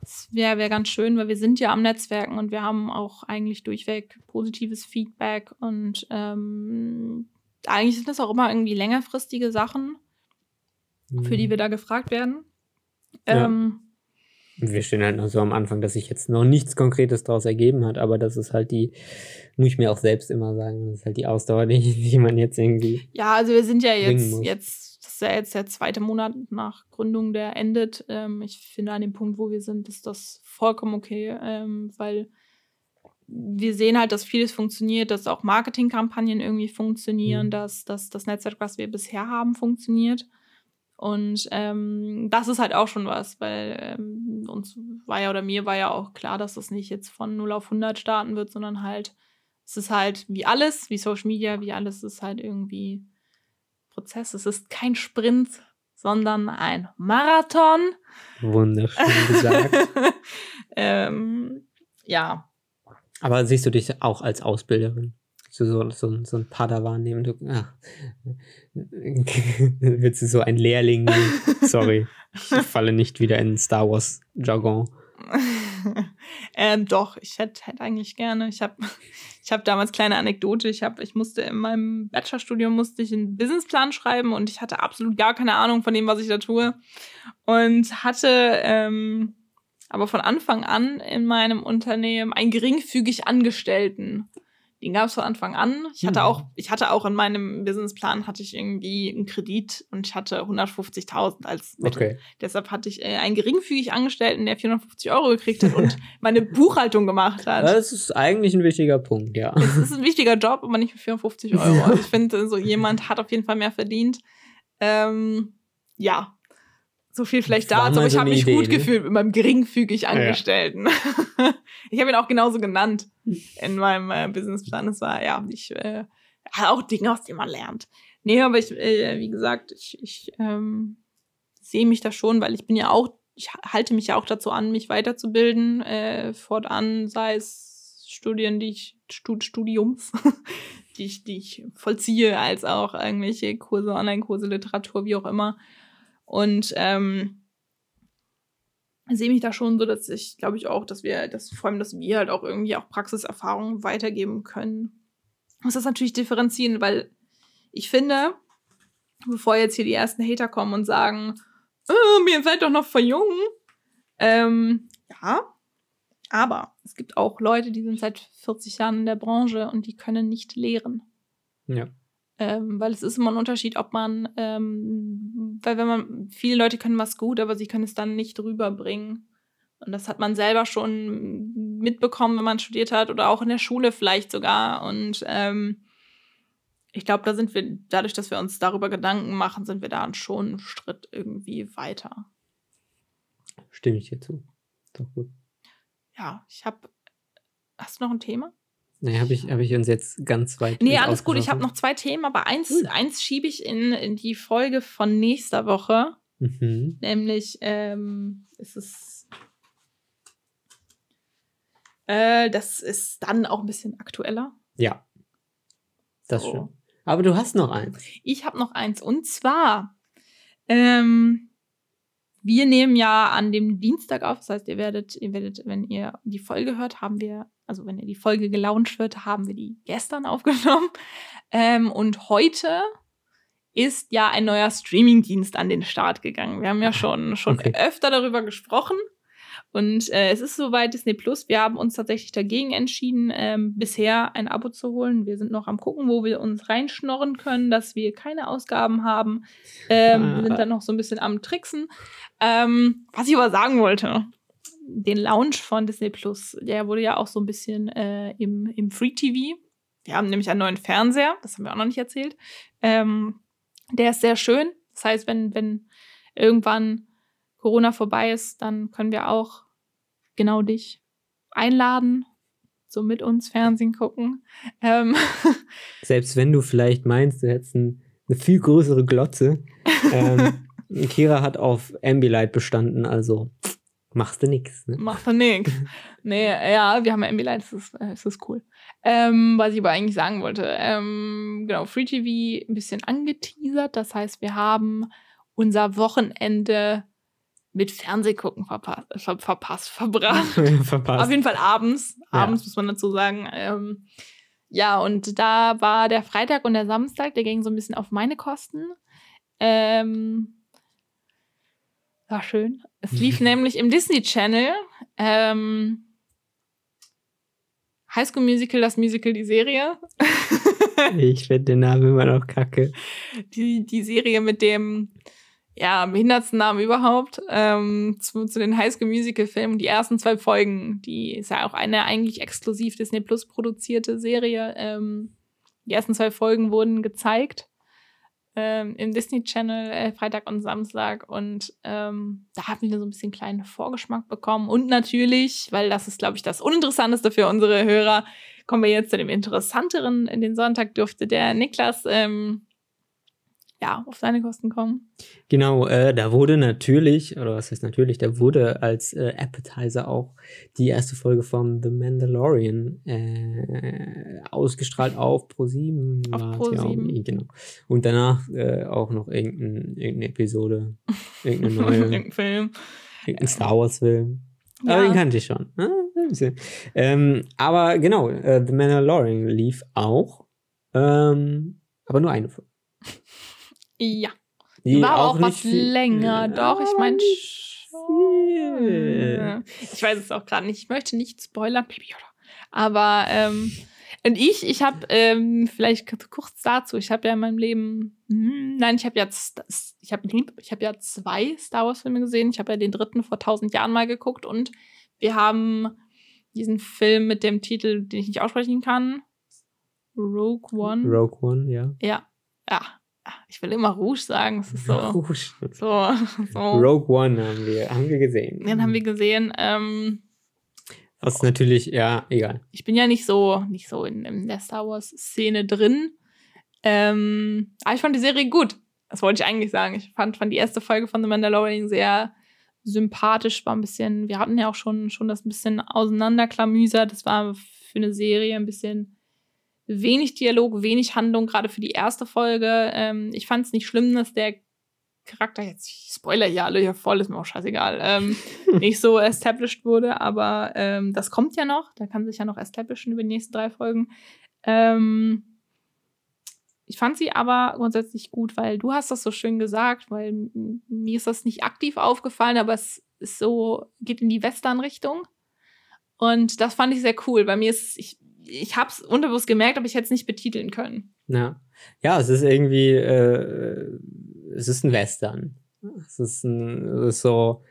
Das wäre wär ganz schön, weil wir sind ja am Netzwerken und wir haben auch eigentlich durchweg positives Feedback und ähm, eigentlich sind das auch immer irgendwie längerfristige Sachen, mhm. für die hm. wir da gefragt werden. Ja. Ähm, wir stehen halt noch so am Anfang, dass sich jetzt noch nichts Konkretes daraus ergeben hat, aber das ist halt die, muss ich mir auch selbst immer sagen, das ist halt die Ausdauer, die, die man jetzt irgendwie. Ja, also wir sind ja jetzt, jetzt, das ist ja jetzt der zweite Monat nach Gründung, der endet. Ähm, ich finde, an dem Punkt, wo wir sind, ist das vollkommen okay, ähm, weil wir sehen halt, dass vieles funktioniert, dass auch Marketingkampagnen irgendwie funktionieren, mhm. dass, dass das Netzwerk, was wir bisher haben, funktioniert. Und ähm, das ist halt auch schon was, weil ähm, uns war ja oder mir war ja auch klar, dass das nicht jetzt von 0 auf 100 starten wird, sondern halt, es ist halt wie alles, wie Social Media, wie alles, ist halt irgendwie Prozess. Es ist kein Sprint, sondern ein Marathon. Wunderschön gesagt. ähm, ja. Aber siehst du dich auch als Ausbilderin? So, so, so, so ein Padawan nehmen. Du, ach, willst du so ein Lehrling nehmen? Sorry, ich falle nicht wieder in Star Wars Jargon. ähm, doch, ich hätte hätt eigentlich gerne. Ich habe ich hab damals kleine Anekdote. Ich, hab, ich musste in meinem Bachelorstudium musste ich einen Businessplan schreiben und ich hatte absolut gar keine Ahnung von dem, was ich da tue. Und hatte ähm, aber von Anfang an in meinem Unternehmen einen geringfügig Angestellten. Den gab es von Anfang an. Ich hatte auch, ich hatte auch in meinem Businessplan hatte ich irgendwie einen Kredit und ich hatte 150.000 als Mittel. Okay. Deshalb hatte ich äh, einen geringfügig Angestellten, der 450 Euro gekriegt hat und meine Buchhaltung gemacht hat. Das ist eigentlich ein wichtiger Punkt, ja. Das ist ein wichtiger Job, aber nicht für 450 Euro. Also ich finde, so jemand hat auf jeden Fall mehr verdient. Ähm, ja, so viel vielleicht dazu, aber ich habe mich Idee, gut ne? gefühlt mit meinem geringfügig Angestellten. Ja. ich habe ihn auch genauso genannt in meinem äh, Businessplan. Es war, ja, ich äh, auch Dinge, aus denen man lernt. Nee, aber ich, äh, wie gesagt, ich, ich ähm, sehe mich da schon, weil ich bin ja auch, ich halte mich ja auch dazu an, mich weiterzubilden, äh, fortan, sei es Studien, die ich, Stud Studiums, die ich, die ich vollziehe, als auch irgendwelche Kurse, Online-Kurse, Literatur, wie auch immer. Und ähm, sehe mich da schon so, dass ich, glaube ich auch, dass wir, dass vor allem, dass wir halt auch irgendwie auch Praxiserfahrungen weitergeben können. Muss das natürlich differenzieren, weil ich finde, bevor jetzt hier die ersten Hater kommen und sagen, oh, ihr seid doch noch voll jung. Ähm, ja, aber es gibt auch Leute, die sind seit 40 Jahren in der Branche und die können nicht lehren. Ja. Ähm, weil es ist immer ein Unterschied, ob man, ähm, weil wenn man, viele Leute können was gut, aber sie können es dann nicht rüberbringen. Und das hat man selber schon mitbekommen, wenn man studiert hat oder auch in der Schule vielleicht sogar. Und ähm, ich glaube, da sind wir, dadurch, dass wir uns darüber Gedanken machen, sind wir da schon einen Schritt irgendwie weiter. Stimme ich dir zu. Doch gut. Ja, ich habe. Hast du noch ein Thema? Nee, habe ich, hab ich uns jetzt ganz weit. Nee, alles gut. Ich habe noch zwei Themen, aber eins, uh. eins schiebe ich in, in die Folge von nächster Woche. Mhm. Nämlich ähm, ist es. Äh, das ist dann auch ein bisschen aktueller. Ja. Das so. schon. Aber du hast noch eins. Ich habe noch eins. Und zwar, ähm, wir nehmen ja an dem Dienstag auf. Das heißt, ihr werdet, ihr werdet, wenn ihr die Folge hört, haben wir, also wenn ihr die Folge gelauncht wird, haben wir die gestern aufgenommen. Ähm, und heute ist ja ein neuer Streamingdienst an den Start gegangen. Wir haben ja schon, schon okay. öfter darüber gesprochen. Und äh, es ist soweit Disney Plus. Wir haben uns tatsächlich dagegen entschieden, ähm, bisher ein Abo zu holen. Wir sind noch am gucken, wo wir uns reinschnorren können, dass wir keine Ausgaben haben. Ähm, ah. Wir sind dann noch so ein bisschen am Tricksen. Ähm, was ich aber sagen wollte, den Launch von Disney Plus, der wurde ja auch so ein bisschen äh, im, im Free TV. Wir haben nämlich einen neuen Fernseher, das haben wir auch noch nicht erzählt. Ähm, der ist sehr schön. Das heißt, wenn, wenn irgendwann Corona vorbei ist, dann können wir auch genau dich einladen, so mit uns Fernsehen gucken. Ähm. Selbst wenn du vielleicht meinst, du hättest ein, eine viel größere Glotze. ähm, Kira hat auf Ambilight bestanden, also machst du nix. Ne? Machst du nix. nee, ja, wir haben Ambilight, das ist, das ist cool. Ähm, was ich aber eigentlich sagen wollte, ähm, genau, Free TV ein bisschen angeteasert. Das heißt, wir haben unser Wochenende mit Fernsehgucken verpasst, ver verpasst verbracht. verpasst. Auf jeden Fall abends. Abends ja. muss man dazu sagen. Ähm, ja, und da war der Freitag und der Samstag, der ging so ein bisschen auf meine Kosten. Ähm, war schön. Es lief nämlich im Disney Channel ähm, High School Musical, das Musical, die Serie. ich finde den Namen immer noch kacke. Die, die Serie mit dem ja, behindertsten Namen überhaupt, ähm, zu, zu den High School Musical Filmen. Die ersten zwei Folgen, die ist ja auch eine eigentlich exklusiv Disney Plus produzierte Serie. Ähm, die ersten zwei Folgen wurden gezeigt ähm, im Disney Channel äh, Freitag und Samstag und ähm, da haben wir so ein bisschen kleinen Vorgeschmack bekommen. Und natürlich, weil das ist, glaube ich, das Uninteressanteste für unsere Hörer, kommen wir jetzt zu dem Interessanteren. In den Sonntag durfte der Niklas ähm, ja, auf seine Kosten kommen. Genau, äh, da wurde natürlich, oder was heißt natürlich, da wurde als äh, Appetizer auch die erste Folge von The Mandalorian äh, ausgestrahlt auf Pro7. Auf Pro7. Genau. Und danach äh, auch noch irgendein, irgendeine Episode, irgendeine neue. irgendein Film. Irgendein Star Wars-Film. Ja. Aber den kannte ich schon. Ah, ähm, aber genau, äh, The Mandalorian lief auch. Ähm, aber nur eine Folge. Ja. Die war auch, auch was länger, doch. Ich meine Ich weiß es auch gerade nicht. Ich möchte nicht spoilern. Aber ähm, und ich, ich habe ähm, vielleicht kurz dazu. Ich habe ja in meinem Leben, hm, nein, ich habe jetzt, ich habe ich habe ja zwei Star Wars Filme gesehen. Ich habe ja den dritten vor tausend Jahren mal geguckt und wir haben diesen Film mit dem Titel, den ich nicht aussprechen kann. Rogue One. Rogue One, ja. Ja, ja, ich will immer Rouge sagen. Es ist so, Rouge. So, so. Rogue One haben wir, haben wir gesehen. Den haben wir gesehen. Ähm, Was ist natürlich, ja, egal. Ich bin ja nicht so, nicht so in, in der Star Wars-Szene drin. Ähm, aber ich fand die Serie gut. Das wollte ich eigentlich sagen. Ich fand, fand die erste Folge von The Mandalorian sehr sympathisch, war ein bisschen, wir hatten ja auch schon, schon das ein bisschen auseinanderklamüsert. Das war für eine Serie ein bisschen wenig Dialog, wenig Handlung, gerade für die erste Folge. Ähm, ich fand es nicht schlimm, dass der Charakter, jetzt ich spoiler ja alle hier voll, ist mir auch scheißegal, ähm, nicht so established wurde, aber ähm, das kommt ja noch, der kann sich ja noch establishen über die nächsten drei Folgen. Ähm, ich fand sie aber grundsätzlich gut, weil du hast das so schön gesagt, weil mir ist das nicht aktiv aufgefallen, aber es ist so, geht in die Western-Richtung. Und das fand ich sehr cool, weil mir ist, ich ich habe es unterbewusst gemerkt, aber ich hätte es nicht betiteln können. Ja, ja, es ist irgendwie, äh, es ist ein Western. Es ist, ein, es ist so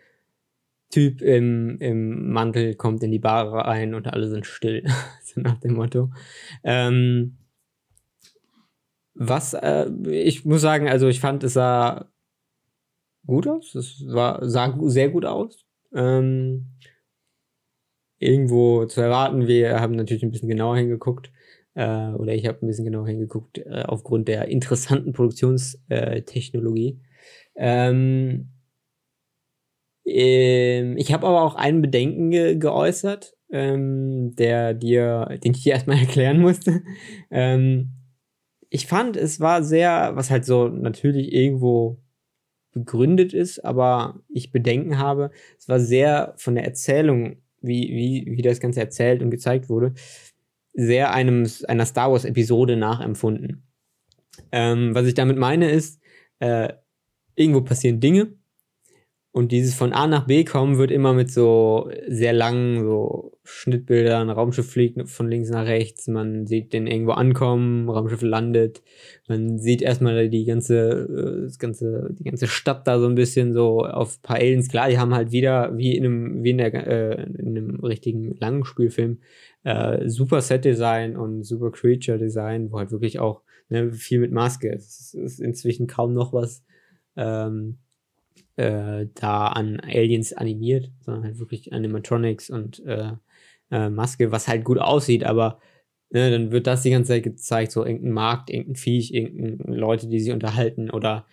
Typ im, im Mantel kommt in die Bar rein und alle sind still, so nach dem Motto. Ähm, was, äh, ich muss sagen, also ich fand, es sah gut aus. Es war, sah sehr gut aus. Ähm, irgendwo zu erwarten. Wir haben natürlich ein bisschen genauer hingeguckt. Äh, oder ich habe ein bisschen genauer hingeguckt äh, aufgrund der interessanten Produktionstechnologie. Ähm, ähm, ich habe aber auch einen Bedenken ge geäußert, ähm, der dir, den ich dir erstmal erklären musste. Ähm, ich fand, es war sehr, was halt so natürlich irgendwo begründet ist, aber ich Bedenken habe. Es war sehr von der Erzählung, wie, wie, wie das Ganze erzählt und gezeigt wurde, sehr einem, einer Star Wars-Episode nachempfunden. Ähm, was ich damit meine ist, äh, irgendwo passieren Dinge und dieses von A nach B kommen wird immer mit so sehr langen so Schnittbildern. Raumschiff fliegt von links nach rechts, man sieht den irgendwo ankommen, Raumschiff landet, man sieht erstmal die ganze, äh, das ganze, die ganze Stadt da so ein bisschen so auf paar Aliens. Klar, die haben halt wieder, wie in einem, wie in, der, äh, in einem richtigen langen Spielfilm, äh, super Set-Design und super Creature-Design, wo halt wirklich auch ne, viel mit Maske ist. Es ist inzwischen kaum noch was. Ähm, äh, da an Aliens animiert, sondern halt wirklich Animatronics und äh, äh, Maske, was halt gut aussieht, aber ne, dann wird das die ganze Zeit gezeigt, so irgendein Markt, irgendein Viech, irgendein Leute, die sich unterhalten oder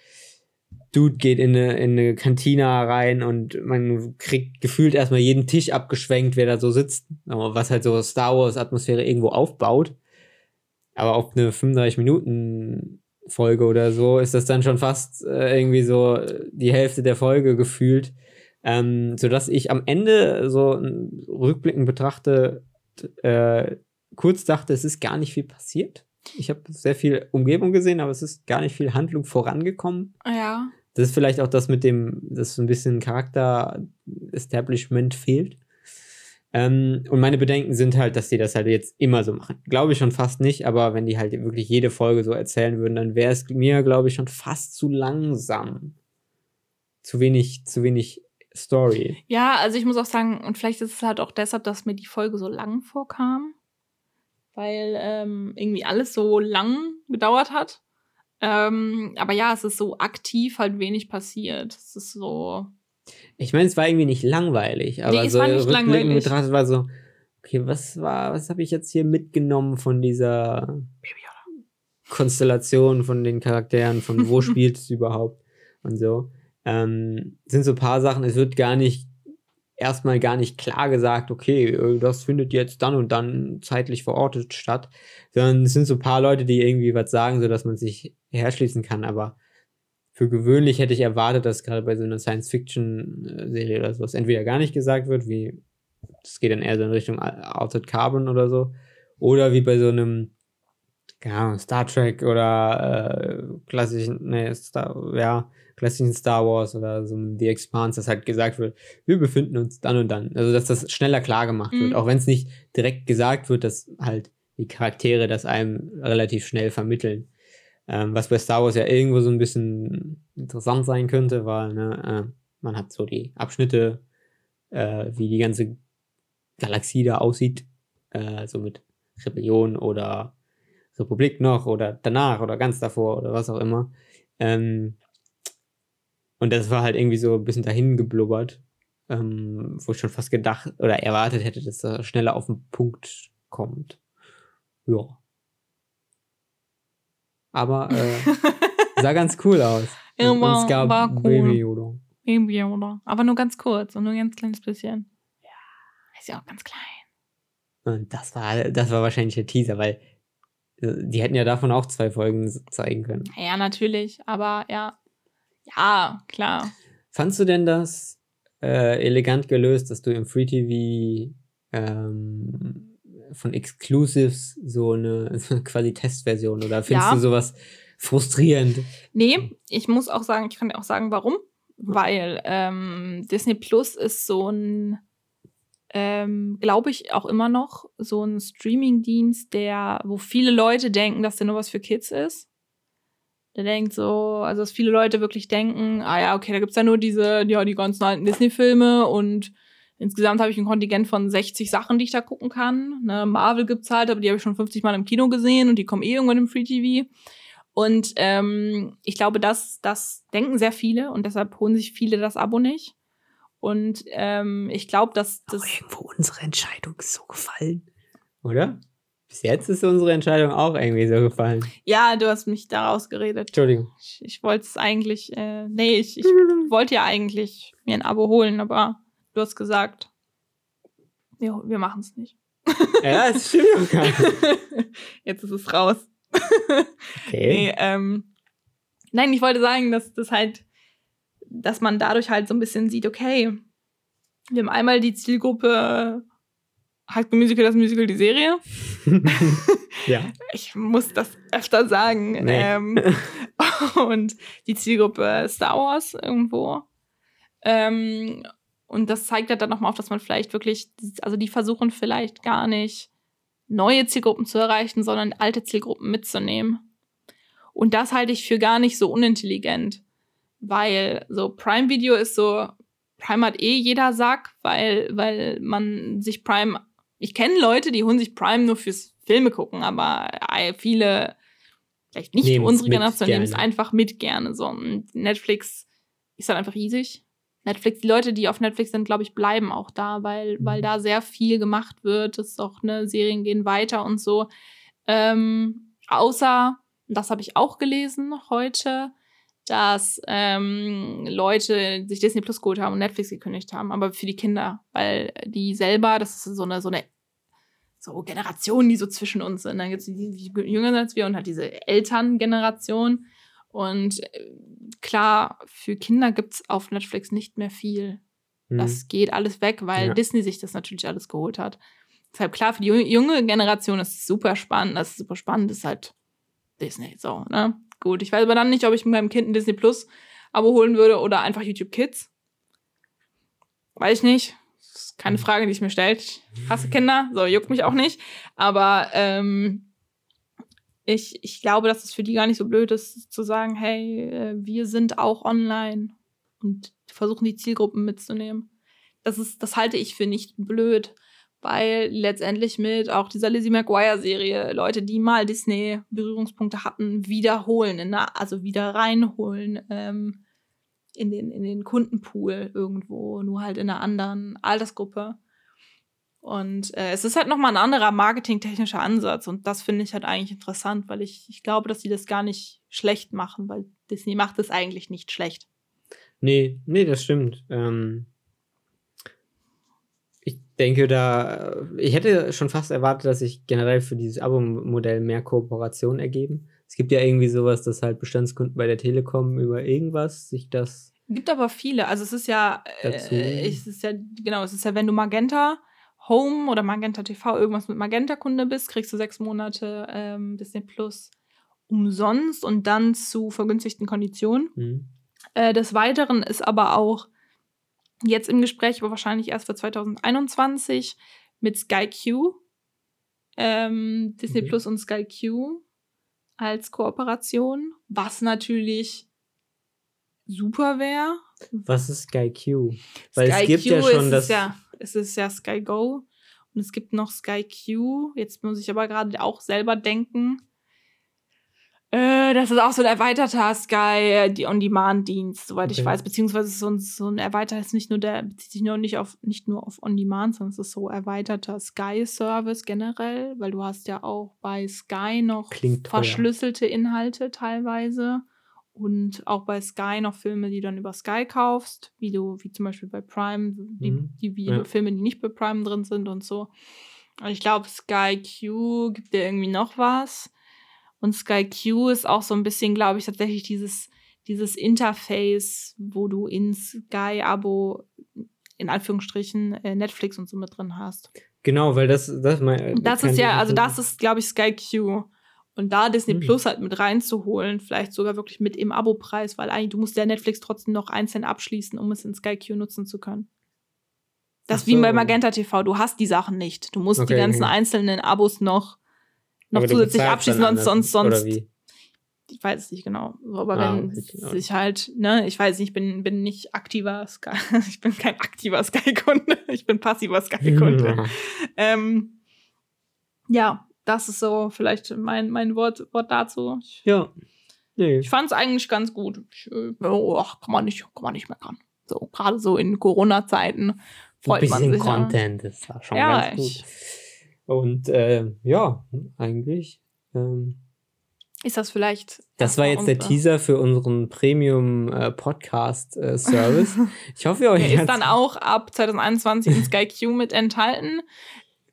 Dude geht in eine, in eine Kantina rein und man kriegt gefühlt erstmal jeden Tisch abgeschwenkt, wer da so sitzt, was halt so Star Wars Atmosphäre irgendwo aufbaut. Aber auf eine 35 Minuten Folge oder so, ist das dann schon fast äh, irgendwie so die Hälfte der Folge gefühlt. Ähm, sodass ich am Ende so rückblickend betrachte, äh, kurz dachte, es ist gar nicht viel passiert. Ich habe sehr viel Umgebung gesehen, aber es ist gar nicht viel Handlung vorangekommen. Ja. Das ist vielleicht auch das mit dem, dass so ein bisschen Charakter-Establishment fehlt. Ähm, und meine Bedenken sind halt, dass die das halt jetzt immer so machen. Glaube ich schon fast nicht, aber wenn die halt wirklich jede Folge so erzählen würden, dann wäre es mir, glaube ich, schon fast zu langsam. Zu wenig, zu wenig Story. Ja, also ich muss auch sagen, und vielleicht ist es halt auch deshalb, dass mir die Folge so lang vorkam, weil ähm, irgendwie alles so lang gedauert hat. Ähm, aber ja, es ist so aktiv halt wenig passiert. Es ist so, ich meine, es war irgendwie nicht langweilig, aber nee, so rückblickend betrachtet war so, okay, was war, was habe ich jetzt hier mitgenommen von dieser Konstellation von den Charakteren, von wo spielt es überhaupt und so. Ähm, sind so ein paar Sachen, es wird gar nicht, erstmal gar nicht klar gesagt, okay, äh, das findet jetzt dann und dann zeitlich verortet statt, sondern es sind so ein paar Leute, die irgendwie was sagen, sodass man sich herschließen kann, aber für gewöhnlich hätte ich erwartet, dass gerade bei so einer Science-Fiction-Serie oder sowas entweder gar nicht gesagt wird, wie das geht dann eher so in Richtung Altered Carbon oder so, oder wie bei so einem ja, Star Trek oder äh, klassischen, nee, Star, ja, klassischen Star Wars oder so The Expanse, dass halt gesagt wird, wir befinden uns dann und dann. Also, dass das schneller klar gemacht mhm. wird, auch wenn es nicht direkt gesagt wird, dass halt die Charaktere das einem relativ schnell vermitteln. Ähm, was bei Star Wars ja irgendwo so ein bisschen interessant sein könnte, weil ne, äh, man hat so die Abschnitte, äh, wie die ganze Galaxie da aussieht, äh, so mit Rebellion oder Republik noch oder danach oder ganz davor oder was auch immer. Ähm, und das war halt irgendwie so ein bisschen dahin geblubbert, ähm, wo ich schon fast gedacht oder erwartet hätte, dass er schneller auf den Punkt kommt. Ja aber äh, sah ganz cool aus. Ja, und, war, es gab war cool. Baby Yoda. Baby Yoda. Aber nur ganz kurz und nur ein ganz kleines bisschen. Ja. Ist ja auch ganz klein. Und das war, das war wahrscheinlich der Teaser, weil äh, die hätten ja davon auch zwei Folgen zeigen können. Ja, natürlich, aber ja. Ja, klar. Fandst du denn das äh, elegant gelöst, dass du im Free TV ähm, von Exclusives so eine, quasi Testversion oder findest ja. du sowas frustrierend? Nee, ich muss auch sagen, ich kann dir auch sagen, warum. Weil ähm, Disney Plus ist so ein, ähm, glaube ich, auch immer noch so ein Streaming-Dienst, der, wo viele Leute denken, dass der nur was für Kids ist. Der denkt so, also dass viele Leute wirklich denken, ah ja, okay, da gibt's ja nur diese, ja, die ganzen alten Disney-Filme und insgesamt habe ich ein Kontingent von 60 Sachen, die ich da gucken kann. Ne, Marvel gibt's halt, aber die habe ich schon 50 Mal im Kino gesehen und die kommen eh irgendwann im Free TV. Und ähm, ich glaube, das, das denken sehr viele und deshalb holen sich viele das Abo nicht. Und ähm, ich glaube, dass das. Aber irgendwo unsere Entscheidung ist so gefallen. Oder? Bis jetzt ist unsere Entscheidung auch irgendwie so gefallen. Ja, du hast mich daraus geredet. Entschuldigung. Ich, ich wollte es eigentlich, äh, nee, ich, ich wollte ja eigentlich mir ein Abo holen, aber du hast gesagt, wir, wir machen es nicht. Ja, das stimmt doch gar nicht. Jetzt ist es raus. Okay. Nee, ähm, nein, ich wollte sagen, dass das halt, dass man dadurch halt so ein bisschen sieht, okay, wir haben einmal die Zielgruppe High School Musical, das Musical, die Serie. ja. Ich muss das öfter sagen. Nee. Ähm, und die Zielgruppe Star Wars irgendwo. Ähm, und das zeigt halt dann nochmal auf, dass man vielleicht wirklich, also die versuchen vielleicht gar nicht neue Zielgruppen zu erreichen, sondern alte Zielgruppen mitzunehmen. Und das halte ich für gar nicht so unintelligent, weil so Prime Video ist so, Prime hat eh jeder Sack, weil, weil man sich Prime, ich kenne Leute, die holen sich Prime nur fürs Filme gucken, aber äh, viele, vielleicht nicht Nehmen's unsere Generation, nehmen es einfach mit gerne. So. Und Netflix ist halt einfach riesig. Netflix, die Leute, die auf Netflix sind, glaube ich, bleiben auch da, weil, weil Mhm. da sehr viel gemacht wird. Es ist auch, ne, Serien gehen weiter und so. Ähm, außer, das habe ich auch gelesen heute, dass ähm, Leute sich Disney Plus geholt haben und Netflix gekündigt haben, aber für die Kinder, weil die selber, das ist so eine, so eine so Generationen, die so zwischen uns sind. Dann gibt es die, die jünger sind als wir und halt diese Elterngeneration. Und äh, klar, für Kinder gibt's auf Netflix nicht mehr viel. Hm. Das geht alles weg, weil Ja. Disney sich das natürlich alles geholt hat. Deshalb klar, für die junge, Generation ist es super spannend. Das ist super spannend, ist halt Disney. So, ne? Gut. Ich weiß aber dann nicht, ob ich mit meinem Kind ein Disney Plus Abo holen würde oder einfach YouTube Kids. Weiß ich nicht. Das ist keine Frage, die ich mir stellt. Ich hasse Kinder, so juckt mich auch nicht. Aber ähm, ich, ich glaube, dass es für die gar nicht so blöd ist, zu sagen, hey, äh, wir sind auch online und versuchen die Zielgruppen mitzunehmen. Das ist, das halte ich für nicht blöd, weil letztendlich mit auch dieser Lizzie McGuire-Serie Leute, die mal Disney-Berührungspunkte hatten, wiederholen, in also wieder reinholen ähm, in, den, in den Kundenpool irgendwo, nur halt in einer anderen Altersgruppe. Und äh, es ist halt nochmal ein anderer marketingtechnischer Ansatz. Und das finde ich halt eigentlich interessant, weil ich, ich glaube, dass sie das gar nicht schlecht machen, weil Disney macht es eigentlich nicht schlecht. Nee, nee, das stimmt. Ähm, ich denke da, ich hätte schon fast erwartet, dass sich generell für dieses Abo-Modell mehr Kooperationen ergeben. Es gibt ja irgendwie sowas, dass halt Bestandskunden bei der Telekom über irgendwas sich das. Gibt aber viele. Also es ist ja, äh, es ist ja, genau, es ist ja, wenn du Magenta Home oder Magenta TV irgendwas mit Magenta-Kunde bist, kriegst du sechs Monate ähm, Disney Plus umsonst und dann zu vergünstigten Konditionen. Hm. Äh, des Weiteren ist aber auch jetzt im Gespräch, aber wahrscheinlich erst für 2021 mit Sky Q, ähm, Disney Mhm. Plus und Sky Q als Kooperation, was natürlich super wäre. Was ist Sky Q? Weil Sky es gibt Q ja schon das. ja, es ist ja Sky Go und es gibt noch Sky Q. Jetzt muss ich aber gerade auch selber denken. Äh, das ist auch so ein erweiterter Sky äh, die On-Demand-Dienst, soweit ich Okay. weiß. Beziehungsweise so ein, so ein erweiterter ist nicht nur der, bezieht sich nur nicht auf nicht nur auf On-Demand, sondern es ist so erweiterter Sky-Service generell, weil du hast ja auch bei Sky noch Klingt teuer. verschlüsselte Inhalte teilweise und auch bei Sky noch Filme, die du dann über Sky kaufst, wie du, wie zum Beispiel bei Prime, die, Mhm. die wie Ja. Filme, die nicht bei Prime drin sind und so. Und ich glaube, Sky Q gibt dir irgendwie noch was. Und Sky Q ist auch so ein bisschen, glaube ich, tatsächlich dieses, dieses Interface, wo du in Sky-Abo in Anführungsstrichen äh, Netflix und so mit drin hast. Genau, weil das, das mein, Das ist ja, also das ist, glaube ich, Sky Q. Und da Disney Hm. Plus halt mit reinzuholen, vielleicht sogar wirklich mit im Abo-Preis, weil eigentlich du musst ja Netflix trotzdem noch einzeln abschließen, um es in Sky Q nutzen zu können. Das ist wie bei so. Magenta TV, du hast die Sachen nicht. Du musst die Okay, ganzen okay. einzelnen Abos noch, noch Aber zusätzlich abschließen, sonst, sonst, sonst. Ich weiß es nicht genau. So, aber Ah, wenn sich halt, ne, ich weiß nicht, ich bin, bin nicht aktiver Sky, ich bin kein aktiver Sky-Kunde, ich bin passiver Sky-Kunde. ähm, ja, das ist so vielleicht mein, mein Wort, Wort dazu. Ich, Ja. Nee. ich fand es eigentlich ganz gut. Ich, äh, oh, ach, kann man nicht, kann man nicht meckern. So, gerade so in Corona-Zeiten Ein freut man bisschen sich. ja. Content, das war schon Ja, ganz gut. Und äh, ja, eigentlich. Ähm, Ist das vielleicht. das war jetzt der Teaser für unseren Premium äh, Podcast äh, Service. Ich hoffe, euch Der ist dann auch ab 2021 in Sky Q mit enthalten.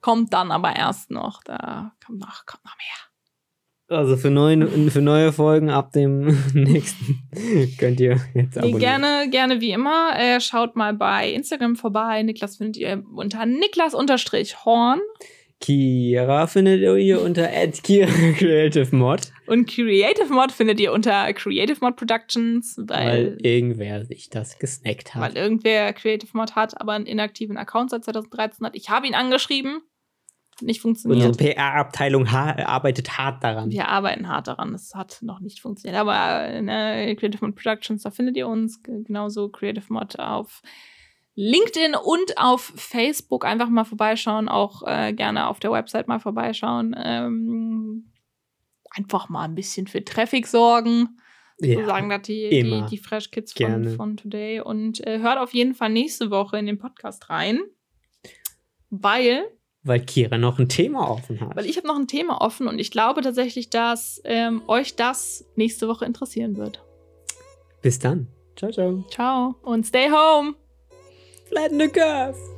Kommt dann aber erst noch. Da kommt noch, kommt noch mehr. also für neue, für neue Folgen ab dem nächsten könnt ihr jetzt abonnieren. gerne, gerne wie immer. Äh, schaut mal bei Instagram vorbei. Niklas findet ihr unter Niklas-Horn. Kira findet ihr unter Kira Creative Mod, Und Creative Mod findet ihr unter Creative Mod Productions, weil weil, irgendwer sich das gesnackt hat. weil irgendwer Creative Mod hat, aber einen inaktiven Account seit 2013 hat. Ich habe ihn angeschrieben. Nicht funktioniert. Unsere PR-Abteilung ha arbeitet hart daran. Wir arbeiten hart daran. Es hat noch nicht funktioniert. Aber äh, ne, Creative Mod Productions, da findet ihr uns. Genauso Creative Mod auf LinkedIn und auf Facebook. Einfach mal vorbeischauen. Auch äh, gerne auf der Website mal vorbeischauen. Ähm, einfach mal ein bisschen für Traffic sorgen. So sagen das die, die, die Fresh Kids von, von Today. Und äh, hört auf jeden Fall nächste Woche in den Podcast rein. Weil Weil Kira noch ein Thema offen hat. weil ich habe noch ein Thema offen und ich glaube tatsächlich, dass ähm, euch das nächste Woche interessieren wird. Bis dann. Ciao, ciao. Ciao und stay home. Flatten the curve.